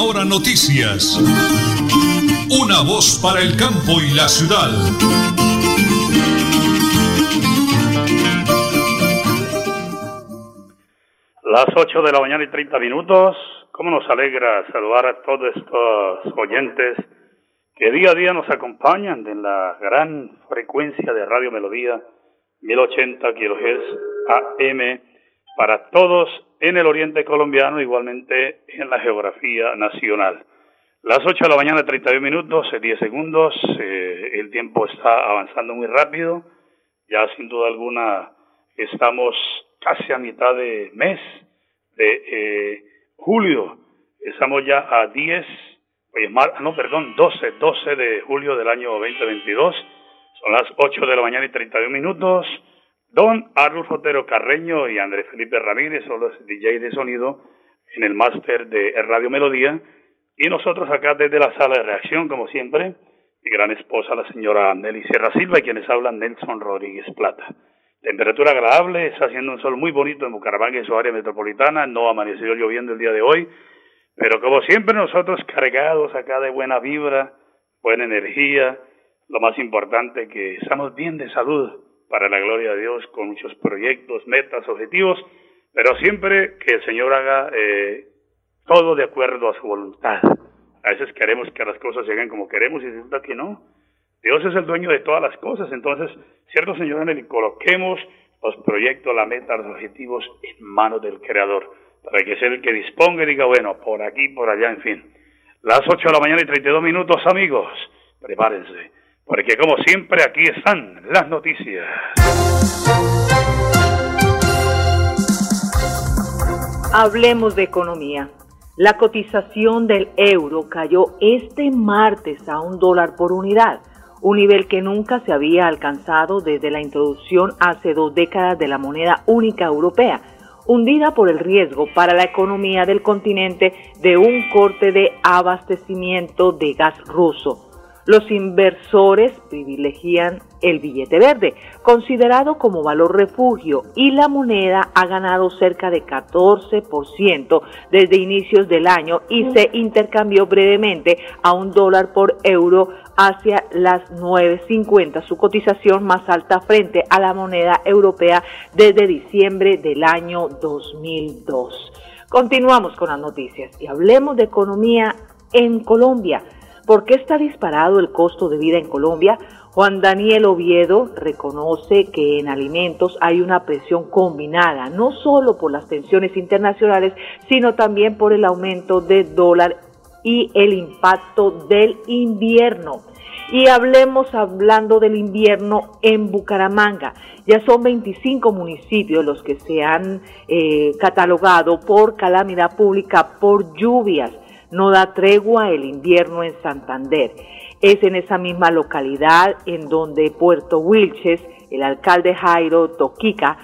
Última Noticias. Una voz para el campo y la ciudad. Las 8 de la mañana y 30 minutos. ¿Cómo nos alegra saludar a todos estos oyentes que día a día nos acompañan en la gran frecuencia de Radio Melodía 1080 kHz AM para todos en el oriente colombiano, igualmente en la geografía nacional. Las 8 de la mañana, 31 minutos, 10 segundos, eh, el tiempo está avanzando muy rápido, ya sin duda alguna estamos casi a mitad de mes de eh, julio, estamos ya a 10, no, perdón, 12, 12 de julio del año 2022, son las 8 de la mañana y 31 minutos, Don Arnulfo Otero Carreño y Andrés Felipe Ramírez son los DJ de sonido en el máster de Radio Melodía. Y nosotros acá desde la sala de reacción, como siempre, mi gran esposa, la señora Nelly Sierra Silva, y quienes hablan Nelson Rodríguez Plata. Temperatura agradable, está haciendo un sol muy bonito en Bucaramanga y su área metropolitana, no amaneció lloviendo el día de hoy, pero como siempre nosotros cargados acá de buena vibra, buena energía, lo más importante que estamos bien de salud, para la gloria de Dios, con muchos proyectos, metas, objetivos, pero siempre que el Señor haga eh, todo de acuerdo a su voluntad. A veces queremos que las cosas lleguen como queremos y resulta que no. Dios es el dueño de todas las cosas, entonces, cierto Señor, en coloquemos los proyectos, la meta, los objetivos en manos del Creador, para que sea el que disponga y diga, bueno, por aquí, por allá, en fin. Las 8 de la mañana y 32 minutos, amigos, prepárense porque como siempre aquí están las noticias. Hablemos de economía. La cotización del euro cayó este martes a un dólar por unidad, un nivel que nunca se había alcanzado desde la introducción hace dos décadas de la moneda única europea, hundida por el riesgo para la economía del continente de un corte de abastecimiento de gas ruso los inversores privilegian el billete verde, considerado como valor refugio, y la moneda ha ganado cerca de 14% desde inicios del año y se intercambió brevemente a un dólar por euro hacia las 9.50, su cotización más alta frente a la moneda europea desde diciembre del año 2002. Continuamos con las noticias y hablemos de economía en Colombia. ¿Por qué está disparado el costo de vida en Colombia? Juan Daniel Oviedo reconoce que en alimentos hay una presión combinada, no solo por las tensiones internacionales, sino también por el aumento del dólar y el impacto del invierno. Y hablemos hablando del invierno en Bucaramanga. Ya son 25 municipios los que se han eh, catalogado por calamidad pública por lluvias no da tregua el invierno en Santander. Es en esa misma localidad en donde Puerto Wilches, el alcalde Jairo Toquica,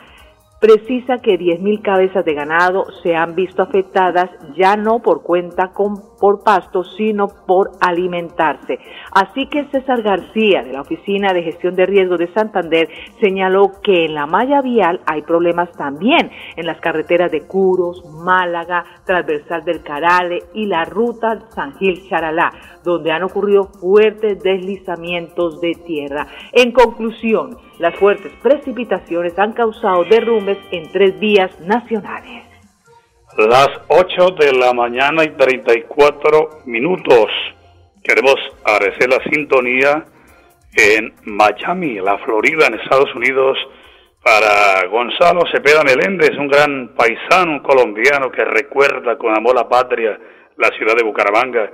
precisa que 10.000 cabezas de ganado se han visto afectadas ya no por cuenta con, por pasto, sino por alimentarse. Así que César García, de la Oficina de Gestión de Riesgos de Santander, señaló que en la malla vial hay problemas también en las carreteras de Curos, Málaga, Transversal del Carale y la ruta San Gil Charalá, donde han ocurrido fuertes deslizamientos de tierra. En conclusión, las fuertes precipitaciones han causado derrumbes en tres vías nacionales. Las 8 de la mañana y 34 minutos. Queremos agradecer la sintonía en Miami, la Florida, en Estados Unidos, para Gonzalo Cepeda Meléndez, un gran paisano, un colombiano que recuerda con amor la patria la ciudad de Bucaramanga.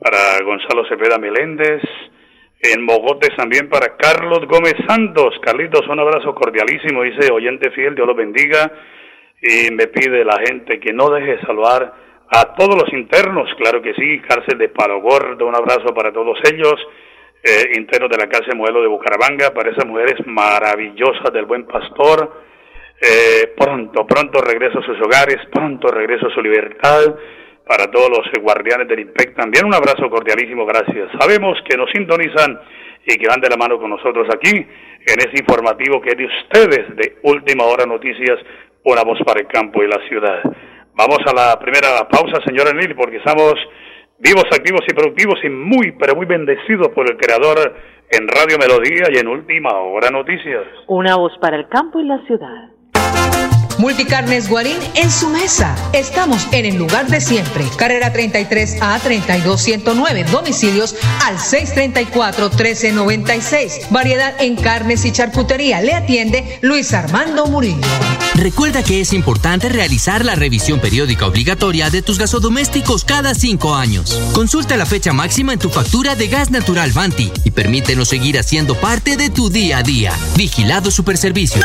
Para Gonzalo Cepeda Meléndez, en Mogotes también para Carlos Gómez Santos. Carlitos, un abrazo cordialísimo, dice oyente fiel, Dios lo bendiga. Y me pide la gente que no deje de saludar a todos los internos, claro que sí, cárcel de Palo Gordo, un abrazo para todos ellos, eh, internos de la cárcel modelo de Bucaramanga, para esas mujeres maravillosas del buen pastor. Eh, pronto, pronto regreso a sus hogares, pronto regreso a su libertad para todos los guardianes del IMPEC también un abrazo cordialísimo, gracias. Sabemos que nos sintonizan y que van de la mano con nosotros aquí en ese informativo que es de ustedes de Última Hora Noticias, una voz para el campo y la ciudad. Vamos a la primera pausa, señora Nil, porque estamos vivos, activos y productivos y muy, pero muy bendecidos por el Creador en Radio Melodía y en Última Hora Noticias. Una voz para el campo y la ciudad. Multicarnes Guarín en su mesa. Estamos en el lugar de siempre. Carrera 33 a 32109. Domicilios al 634 1396. Variedad en carnes y charcutería. Le atiende Luis Armando Murillo. Recuerda que es importante realizar la revisión periódica obligatoria de tus gasodomésticos cada cinco años. Consulta la fecha máxima en tu factura de gas natural Vanti y permítenos seguir haciendo parte de tu día a día. Vigilado Superservicios.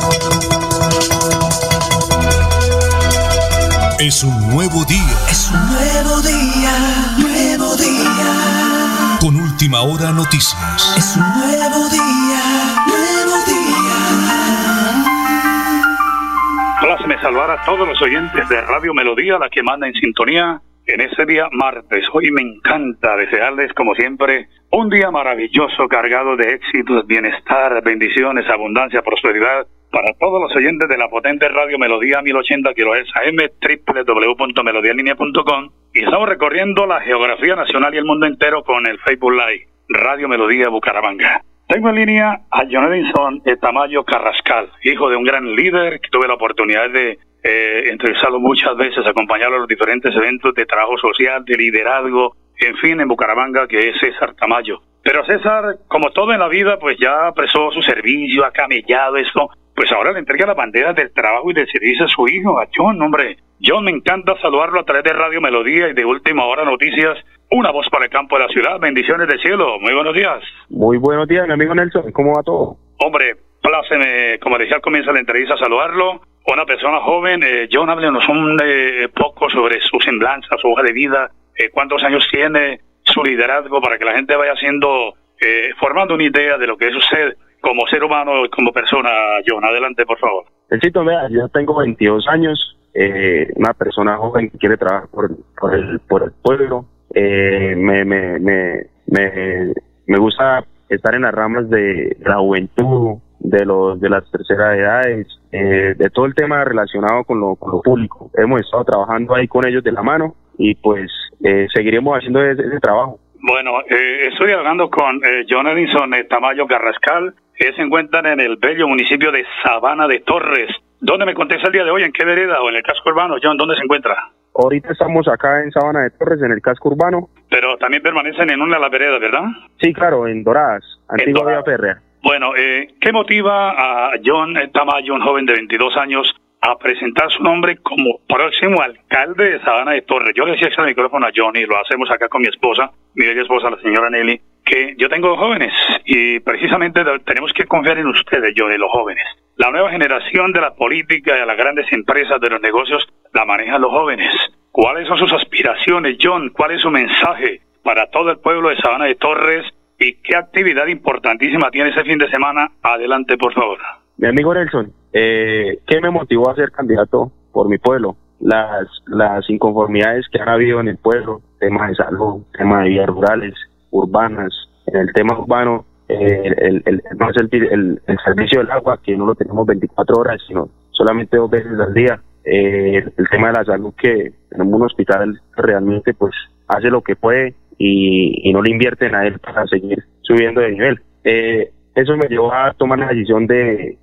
Es un nuevo día. Es un nuevo día, nuevo día. Con última hora noticias. Es un nuevo día, nuevo día. Pláceme saludar a todos los oyentes de Radio Melodía, la que manda en sintonía en ese día martes. Hoy me encanta desearles, como siempre, un día maravilloso, cargado de éxitos, bienestar, bendiciones, abundancia, prosperidad para todos los oyentes de la potente radio Melodía 1080 kHz AM www.melodialinea.com y estamos recorriendo la geografía nacional y el mundo entero con el Facebook Live Radio Melodía Bucaramanga. Tengo en línea a John Edinson Tamayo Carrascal, hijo de un gran líder que tuve la oportunidad de eh, entrevistarlo muchas veces, acompañarlo a los diferentes eventos de trabajo social, de liderazgo, en fin, en Bucaramanga, que es César Tamayo. Pero César, como todo en la vida, pues ya prestó su servicio, ha camellado esto, pues ahora le entrega la bandera del trabajo y del servicio a su hijo, a John, hombre. John, me encanta saludarlo a través de Radio Melodía y de Última Hora Noticias. Una voz para el campo de la ciudad. Bendiciones del cielo. Muy buenos días. Muy buenos días, mi amigo Nelson. ¿Cómo va todo? Hombre, pláceme, como decía al comienzo de la entrevista, saludarlo. Una persona joven. Eh, John, háblenos un eh, poco sobre su semblanza, su hoja de vida, eh, cuántos años tiene, su liderazgo, para que la gente vaya haciendo, eh, formando una idea de lo que es usted como ser humano como persona, John. Adelante, por favor. Necesito, vea, yo tengo 22 años, eh, una persona joven que quiere trabajar por, por, el, por el pueblo. Eh, me, me, me, me, me gusta estar en las ramas de la juventud, de los de las terceras edades, eh, de todo el tema relacionado con lo, con lo público. Hemos estado trabajando ahí con ellos de la mano y pues eh, seguiremos haciendo ese, ese trabajo. Bueno, eh, estoy hablando con eh, John Edinson eh, Tamayo Carrascal, que se encuentran en el bello municipio de Sabana de Torres. ¿Dónde me contesta el día de hoy? ¿En qué vereda o en el casco urbano? John, ¿dónde se encuentra? Ahorita estamos acá en Sabana de Torres, en el casco urbano. Pero también permanecen en una de las veredas, ¿verdad? Sí, claro, en Doradas, antigua Vía. Férrea. Bueno, eh, ¿qué motiva a John Tamayo, un joven de 22 años, a presentar su nombre como próximo alcalde de Sabana de Torres? Yo le decía al micrófono a John lo hacemos acá con mi esposa, mi bella esposa, la señora Nelly, que yo tengo jóvenes y precisamente de- tenemos que confiar en ustedes, John, en los jóvenes. La nueva generación de la política y de las grandes empresas de los negocios la manejan los jóvenes. ¿Cuáles son sus aspiraciones, John? ¿Cuál es su mensaje para todo el pueblo de Sabana de Torres? ¿Y qué actividad importantísima tiene ese fin de semana? Adelante, por favor. Mi amigo Nelson, eh, ¿qué me motivó a ser candidato por mi pueblo? Las, las inconformidades que han habido en el pueblo, temas de salud, temas de vías rurales, urbanas, en el tema urbano, eh, el, el, el, el, servicio del agua, que no lo tenemos 24 horas, sino solamente dos veces al día. Eh, el, tema de la salud, que tenemos un hospital realmente pues hace lo que puede y, y no le invierten a él para seguir subiendo de nivel. Eh, eso me llevó a tomar la decisión de,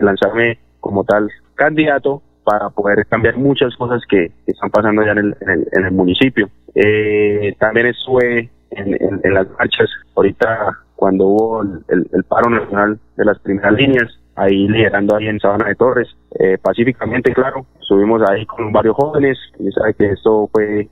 lanzarme como tal candidato para poder cambiar muchas cosas que, están pasando ya en el, en el, en el municipio. Eh, también estuve en, las marchas ahorita cuando hubo el, paro nacional de las primeras líneas, ahí liderando ahí en Sabana de Torres, eh, pacíficamente, claro, subimos ahí con varios jóvenes, y sabe que esto fue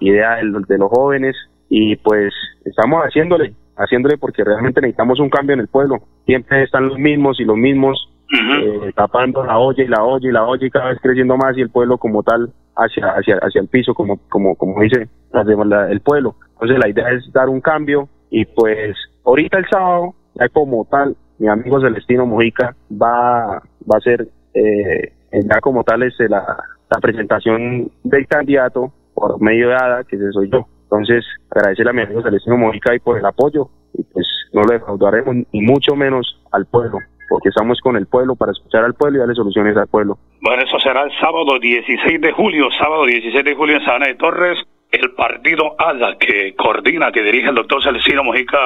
idea de, los- de los jóvenes y pues estamos haciéndole, haciéndole porque realmente necesitamos un cambio en el pueblo. Siempre están los mismos y los mismos eh, tapando la olla y la olla y la olla y cada vez creciendo más y el pueblo como tal hacia hacia hacia el piso como como como dice la- el pueblo. Entonces la idea es dar un cambio y pues ahorita el sábado, ya como tal, mi amigo Celestino Mojica va, va a ser eh, ya como tal es la, la presentación del candidato por medio de ADA, que soy yo. Entonces, agradecerle a mi amigo Celestino Mojica y por el apoyo, y pues no lo defraudaremos, ni mucho menos al pueblo, porque estamos con el pueblo para escuchar al pueblo y darle soluciones al pueblo. Bueno, eso será el sábado 16 de julio, sábado 16 de julio en Sabana de Torres, el partido ADA que coordina, que dirige el doctor Celestino Mojica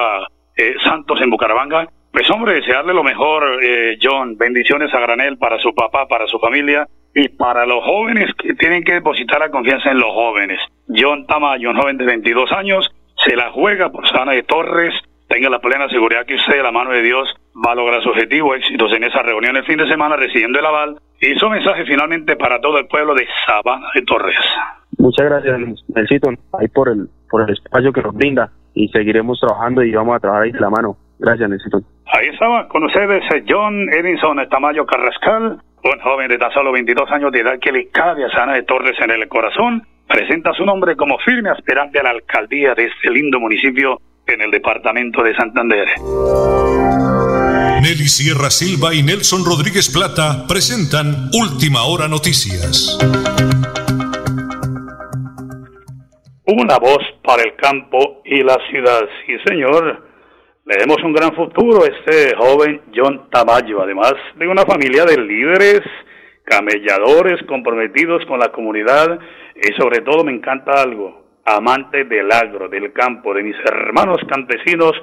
eh, Santos en Bucaramanga. Pues hombre, desearle lo mejor, eh, John, bendiciones a granel para su papá, para su familia y para los jóvenes que tienen que depositar la confianza en los jóvenes. John Tamayo, un joven de 22 años, se la juega por Sabana de Torres, tenga la plena seguridad que usted, de la mano de Dios, va a lograr su objetivo, éxitos en esa reunión el fin de semana, recibiendo el aval y su mensaje finalmente para todo el pueblo de Sabana de Torres. Muchas gracias, Nelsito, ahí por el, por el espacio que nos brinda y seguiremos trabajando y vamos a trabajar ahí de la mano. Gracias, Nelsito. Ahí estaba con ustedes eh, John Edinson Tamayo Carrascal, un joven de tan solo 22 años de edad que le cabe a Sabana de Torres en el corazón. Presenta su nombre como firme aspirante a la alcaldía de este lindo municipio en el departamento de Santander. Nelly Sierra Silva y Nelson Rodríguez Plata presentan Última Hora Noticias. Una voz para el campo y la ciudad. Sí, señor. Le demos un gran futuro a este joven John Tamayo, además de una familia de líderes, camelladores comprometidos con la comunidad y sobre todo me encanta algo, amante del agro, del campo, de mis hermanos campesinos,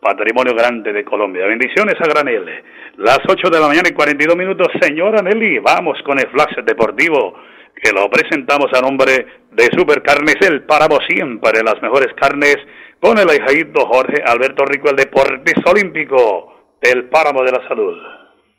patrimonio grande de Colombia. Bendiciones a Granel. Las 8 de la mañana y 42 minutos, señora Nelly, vamos con el flash deportivo que lo presentamos a nombre de Supercarnes El Páramo siempre las mejores carnes con el ahijadito Jorge Alberto Rico, el deportista olímpico del Páramo de la Salud.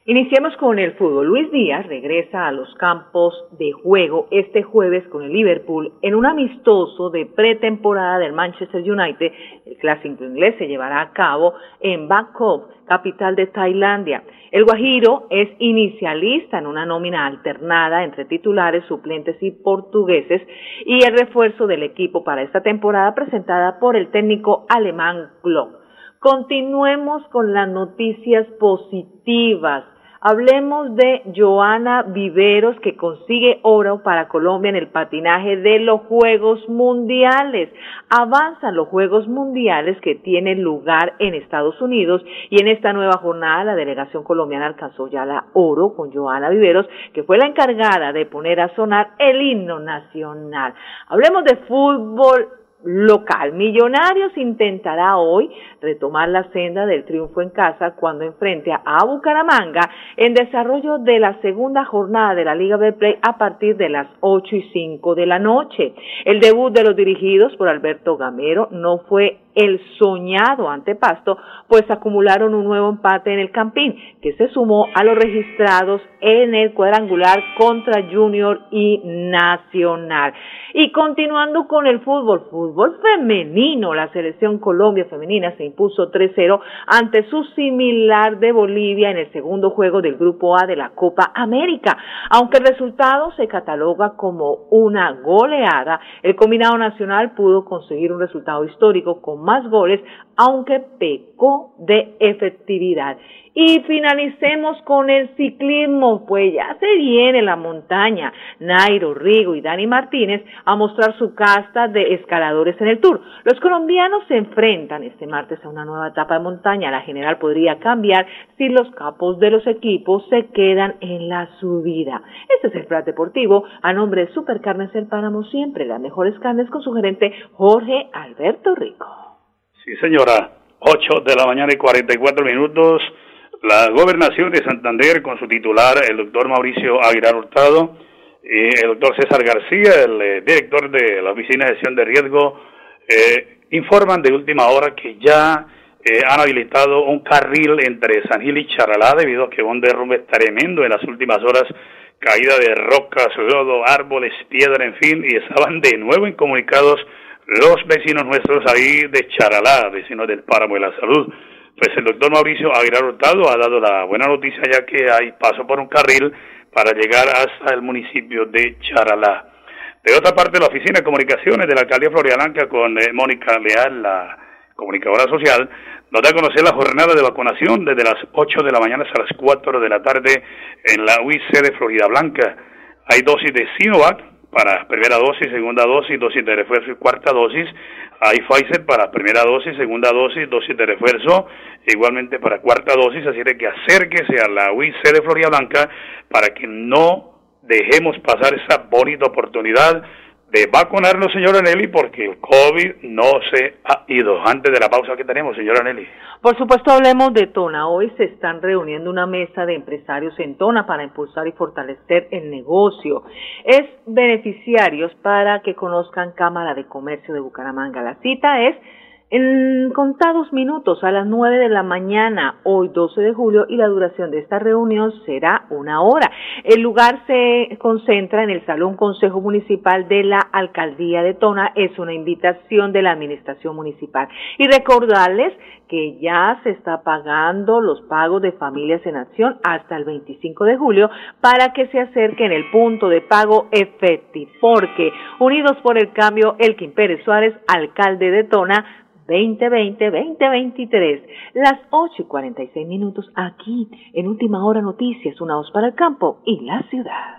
Iniciamos con el fútbol. Luis Díaz regresa a los campos de juego este jueves con el Liverpool en un amistoso de pretemporada del Manchester United. El clásico inglés se llevará a cabo en Bangkok, capital de Tailandia. El Guajiro es inicialista en una nómina alternada entre titulares, suplentes y portugueses y el refuerzo del equipo para esta temporada presentada por el técnico alemán Klopp. Continuemos con las noticias positivas. Hablemos de Joana Viveros que consigue oro para Colombia en el patinaje de los Juegos Mundiales. Avanzan los Juegos Mundiales que tienen lugar en Estados Unidos y en esta nueva jornada la delegación colombiana alcanzó ya la oro con Joana Viveros que fue la encargada de poner a sonar el himno nacional. Hablemos de fútbol local. Millonarios intentará hoy retomar la senda del triunfo en casa cuando enfrente a Bucaramanga en desarrollo de la segunda jornada de la Liga Play a partir de las 8 y 5 de la noche. El debut de los dirigidos por Alberto Gamero no fue el soñado ante Pasto, pues acumularon un nuevo empate en el Campín, que se sumó a los registrados en el cuadrangular contra Junior y Nacional. Y continuando con el fútbol, fútbol femenino, la selección Colombia femenina se impuso 3-0 ante su similar de Bolivia en el segundo juego del Grupo A de la Copa América. Aunque el resultado se cataloga como una goleada, el combinado nacional pudo conseguir un resultado histórico con más goles, aunque pecó de efectividad. Y finalicemos con el ciclismo, pues ya se viene la montaña. Nairo, Rigo y Dani Martínez a mostrar su casta de escaladores en el Tour. Los colombianos se enfrentan este martes a una nueva etapa de montaña. La general podría cambiar si los capos de los equipos se quedan en la subida. Este es el plan deportivo a nombre de Supercarnes El Páramo, siempre las mejores carnes con su gerente Jorge Alberto Rico. Sí, señora. 8 de la mañana y 44 minutos. La gobernación de Santander con su titular, el doctor Mauricio Aguilar Hurtado, y el doctor César García, el eh, director de la Oficina de Gestión de Riesgo, eh, informan de última hora que ya eh, han habilitado un carril entre San Gil y Charalá debido a que hubo un derrumbe tremendo en las últimas horas, caída de rocas, lodo, árboles, piedra, en fin, y estaban de nuevo incomunicados los vecinos nuestros ahí de Charalá, vecinos del Páramo de la Salud. Pues el doctor Mauricio Aguilar Hurtado ha dado la buena noticia ya que hay paso por un carril para llegar hasta el municipio de Charalá. De otra parte, la Oficina de Comunicaciones de la Alcaldía Florialanca con eh, Mónica Leal, la comunicadora social, nos da a conocer la jornada de vacunación desde las 8 de la mañana hasta las 4 de la tarde en la UIC de Florida Blanca. Hay dosis de Sinovac para primera dosis, segunda dosis, dosis de refuerzo y cuarta dosis. Hay Pfizer para primera dosis, segunda dosis, dosis de refuerzo, igualmente para cuarta dosis. Así de que acérquese a la UIC de Florida Blanca para que no dejemos pasar esa bonita oportunidad de vacunarnos, señora Nelly, porque el COVID no se ha ido. Antes de la pausa que tenemos, señora Nelly. Por supuesto, hablemos de Tona. Hoy se están reuniendo una mesa de empresarios en Tona para impulsar y fortalecer el negocio. Es beneficiarios para que conozcan Cámara de Comercio de Bucaramanga. La cita es en contados minutos a las 9 de la mañana, hoy 12 de julio, y la duración de esta reunión será una hora. El lugar se concentra en el Salón Consejo Municipal de la Alcaldía de Tona. Es una invitación de la Administración Municipal. Y recordarles que ya se está pagando los pagos de familias en acción hasta el 25 de julio para que se acerquen el punto de pago efectivo. Porque Unidos por el Cambio, Elkin Pérez Suárez, alcalde de Tona, 2020-2023. Las 8 y 46 minutos aquí en Última Hora Noticias, una voz para el campo y la ciudad.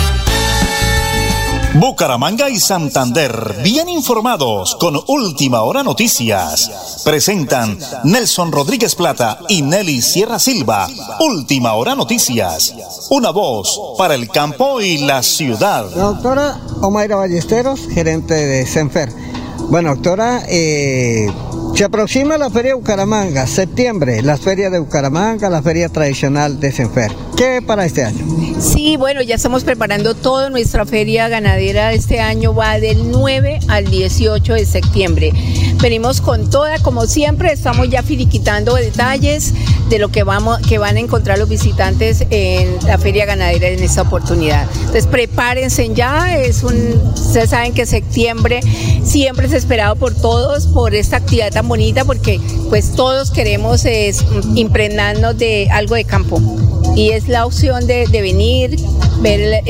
Bucaramanga y Santander, bien informados con Última Hora Noticias. Presentan Nelson Rodríguez Plata y Nelly Sierra Silva. Última Hora Noticias. Una voz para el campo y la ciudad. doctora Omaira Ballesteros, gerente de Senfer. Bueno, doctora, eh, se aproxima la Feria de Bucaramanga, septiembre, la Feria de Bucaramanga, la Feria Tradicional de Senfer. ¿Qué para este año? Sí, bueno, ya estamos preparando todo. Nuestra feria ganadera de este año va del 9 al 18 de septiembre. Venimos con toda, como siempre, estamos ya finiquitando detalles de lo que, vamos, que van a encontrar los visitantes en la feria ganadera en esta oportunidad. Entonces, prepárense ya, es un, ustedes saben que septiembre siempre es esperado por todos por esta actividad tan bonita porque pues todos queremos es, impregnarnos de algo de campo y es la opción de, de venir, ver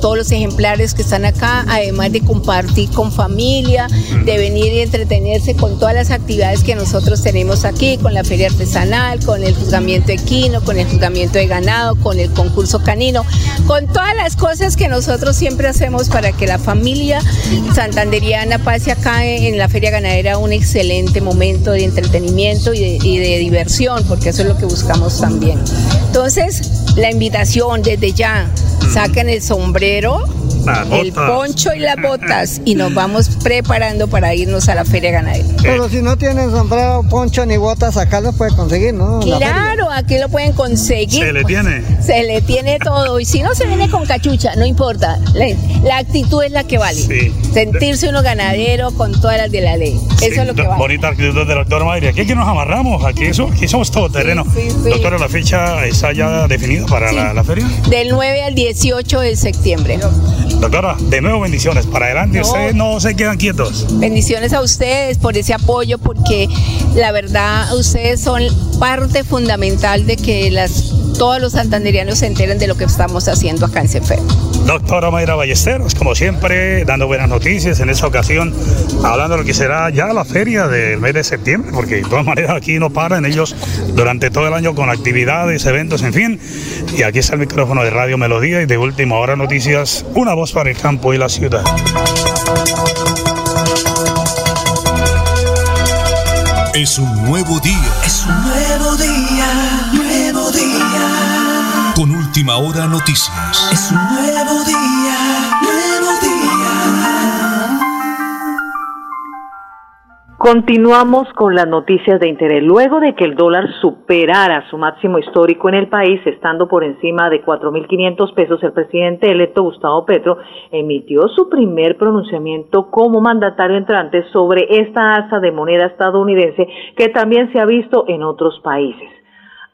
todos los ejemplares que están acá, además de compartir con familia, de venir y entretenerse con todas las actividades que nosotros tenemos aquí, con la feria artesanal, con el juzgamiento equino, con el juzgamiento de ganado, con el concurso canino, con todas las cosas que nosotros siempre hacemos para que la familia santanderiana pase acá en la feria ganadera un excelente momento de entretenimiento y de, y de diversión, porque eso es lo que buscamos también. Entonces, la invitación desde ya, saquen el sombrero, el poncho y las botas y nos vamos preparando para irnos a la feria ganadera. Pero si no tienen sombrero, poncho ni botas, acá lo pueden conseguir, ¿no? Claro, aquí lo pueden conseguir. Se le tiene. Se le tiene todo. Y si no se viene con cachucha, no importa. La, la actitud es la que vale. Sí. Sentirse uno ganadero con todas las de la ley. Eso es lo que vale. Bonita actitud del doctor Mayri. Aquí es que nos amarramos, aquí, eso, aquí somos todo terreno. Sí, sí, sí. Doctora, ¿la fecha está ya definida para la, la feria? Del 9 al 18 de septiembre. Doctora, de nuevo bendiciones. Para adelante, No. ustedes no se quedan quietos. Bendiciones a ustedes por ese apoyo, porque la verdad ustedes son parte fundamental de que las, todos los santanderianos se enteren de lo que estamos haciendo acá en CEFE. Doctora Mayra Ballesteros, como siempre, dando buenas noticias en esta ocasión, hablando de lo que será ya la feria del mes de septiembre, porque de todas maneras aquí no paran ellos durante todo el año con actividades, eventos, en fin. Y aquí está el micrófono de Radio Melodía y de Última Hora Noticias, una voz para el campo y la ciudad. Es un nuevo día. Es un Última Hora Noticias. Es un nuevo día, nuevo día. Continuamos con las noticias de interés. Luego de que el dólar superara su máximo histórico en el país, estando por encima de 4.500 pesos, el presidente electo Gustavo Petro emitió su primer pronunciamiento como mandatario entrante sobre esta alza de moneda estadounidense que también se ha visto en otros países.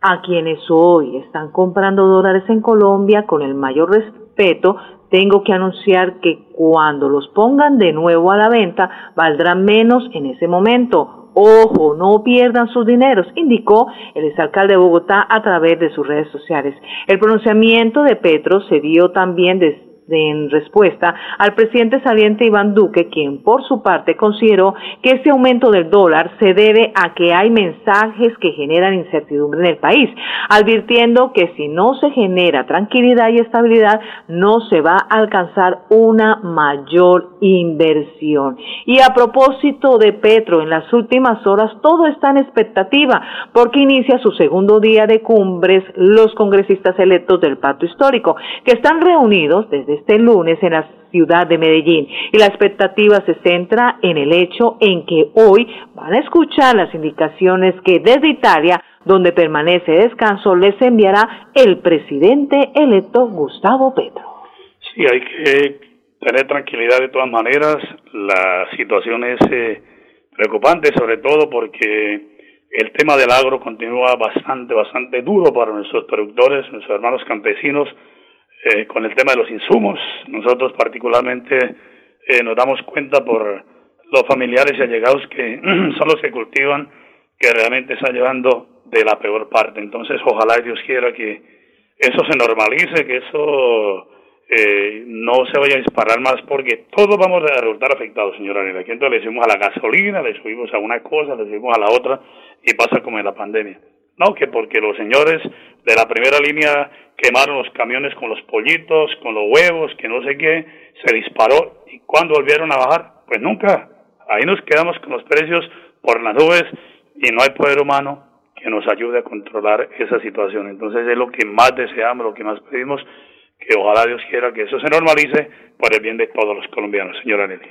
A quienes hoy están comprando dólares en Colombia con el mayor respeto, tengo que anunciar que cuando los pongan de nuevo a la venta, valdrán menos en ese momento. Ojo, no pierdan sus dineros, indicó el exalcalde de Bogotá a través de sus redes sociales. El pronunciamiento de Petro se dio también de en respuesta al presidente saliente Iván Duque, quien por su parte consideró que este aumento del dólar se debe a que hay mensajes que generan incertidumbre en el país, advirtiendo que si no se genera tranquilidad y estabilidad, no se va a alcanzar una mayor inversión. Y a propósito de Petro, en las últimas horas todo está en expectativa porque inicia su segundo día de cumbres los congresistas electos del Pacto Histórico, que están reunidos desde este lunes en la ciudad de Medellín. Y la expectativa se centra en el hecho en que hoy van a escuchar las indicaciones que desde Italia, donde permanece descanso, les enviará el presidente electo Gustavo Petro. Sí, hay que tener tranquilidad de todas maneras. La situación es eh, preocupante, sobre todo porque el tema del agro continúa bastante, bastante duro para nuestros productores, nuestros hermanos campesinos eh, con el tema de los insumos. Nosotros particularmente eh, nos damos cuenta por los familiares y allegados que son los que cultivan, que realmente están llevando de la peor parte. Entonces, ojalá Dios quiera que eso se normalice, que eso eh, no se vaya a disparar más, porque todos vamos a resultar afectados, señora Anela. Aquí entonces le subimos a la gasolina, le subimos a una cosa, le subimos a la otra, y pasa como en la pandemia. No, que porque los señores de la primera línea quemaron los camiones con los pollitos, con los huevos, que no sé qué, se disparó y cuando volvieron a bajar, pues nunca. Ahí nos quedamos con los precios por las nubes y no hay poder humano que nos ayude a controlar esa situación. Entonces es lo que más deseamos, lo que más pedimos, que ojalá Dios quiera que eso se normalice por el bien de todos los colombianos, señora Nelly.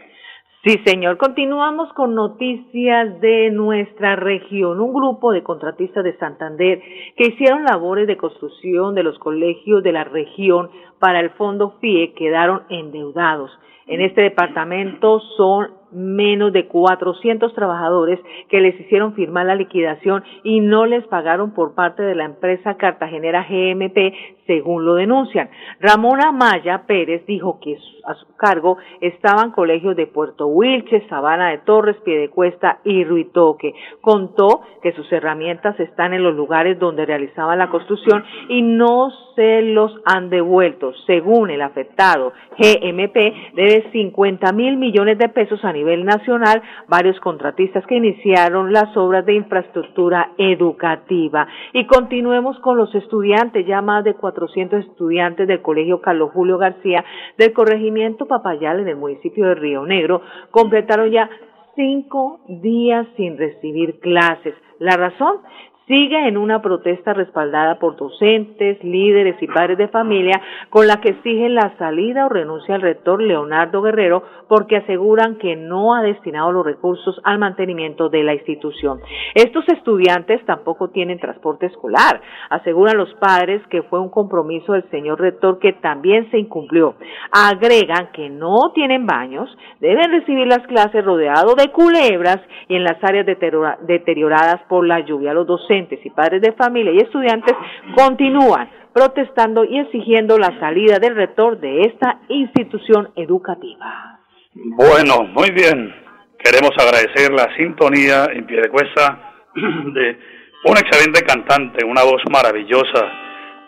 Sí, señor. Continuamos con noticias de nuestra región. Un grupo de contratistas de Santander que hicieron labores de construcción de los colegios de la región para el fondo FIE quedaron endeudados. En este departamento son menos de 400 trabajadores que les hicieron firmar la liquidación y no les pagaron por parte de la empresa cartagenera GMP, según lo denuncian. Ramona Maya Pérez dijo que a su cargo estaban colegios de Puerto Wilches, Sabana de Torres, Piedecuesta y Ruitoque. Contó que sus herramientas están en los lugares donde realizaban la construcción y no se los han devuelto. Según el afectado, GMP debe 50 mil millones de pesos a nivel nacional varios contratistas que iniciaron las obras de infraestructura educativa. Y continuemos con los estudiantes, ya más de 400 estudiantes del Colegio Carlos Julio García del corregimiento Papayal en el municipio de Río Negro completaron ya cinco días sin recibir clases. La razón, sigue en una protesta respaldada por docentes, líderes y padres de familia con la que exigen la salida o renuncia al rector Leonardo Guerrero porque aseguran que no ha destinado los recursos al mantenimiento de la institución. Estos estudiantes tampoco tienen transporte escolar. Aseguran los padres que fue un compromiso del señor rector que también se incumplió. Agregan que no tienen baños, deben recibir las clases rodeados de culebras y en las áreas deterioradas por la lluvia. Los docentes y padres de familia y estudiantes continúan protestando y exigiendo la salida del rector de esta institución educativa. Bueno, muy bien. Queremos agradecer la sintonía en pie de cuesta de un excelente cantante, una voz maravillosa,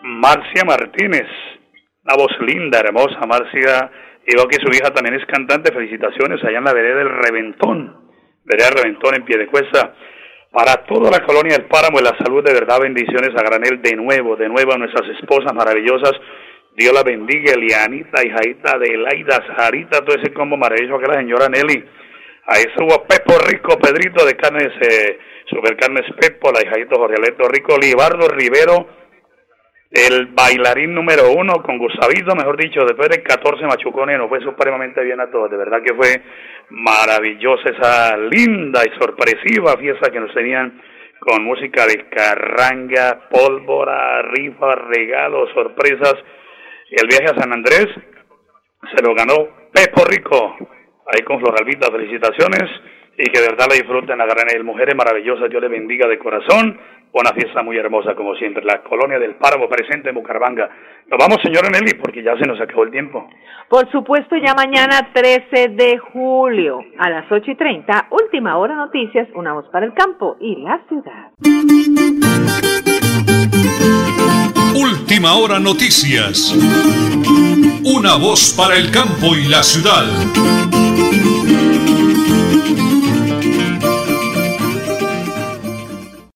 Marcia Martínez, una voz linda, hermosa, Marcia, y veo que su hija también es cantante, felicitaciones allá en la vereda del Reventón, vereda del Reventón en pie de cuesta para toda la colonia del Páramo y la salud de verdad, bendiciones a granel de nuevo, de nuevo a nuestras esposas maravillosas. Dios la bendiga, Elianita, hijaita de Laida, Sarita, todo ese combo maravilloso que la señora Nelly. Ahí estuvo Pepo Rico, Pedrito de carnes, eh, Supercarnes Pepo, la hijadito Jorge Rico, Libardo Rivero, el bailarín número uno con Gustavito, mejor dicho, después de 14 machucones nos fue supremamente bien a todos. De verdad que fue maravillosa esa linda y sorpresiva fiesta que nos tenían con música de carranga, pólvora, rifa, regalos, sorpresas. El viaje a San Andrés se lo ganó Pepo Rico, ahí con Floralvita, felicitaciones y que de verdad la disfruten la gran mujeres maravillosas, Dios les bendiga de corazón, una fiesta muy hermosa como siempre, la colonia del Páramo presente en Bucaramanga. Nos vamos, señora Nelly, porque ya se nos acabó el tiempo. Por supuesto, ya mañana 13 de julio a las 8 y 30, última hora noticias, una voz para el campo y la ciudad. Última hora noticias, una voz para el campo y la ciudad.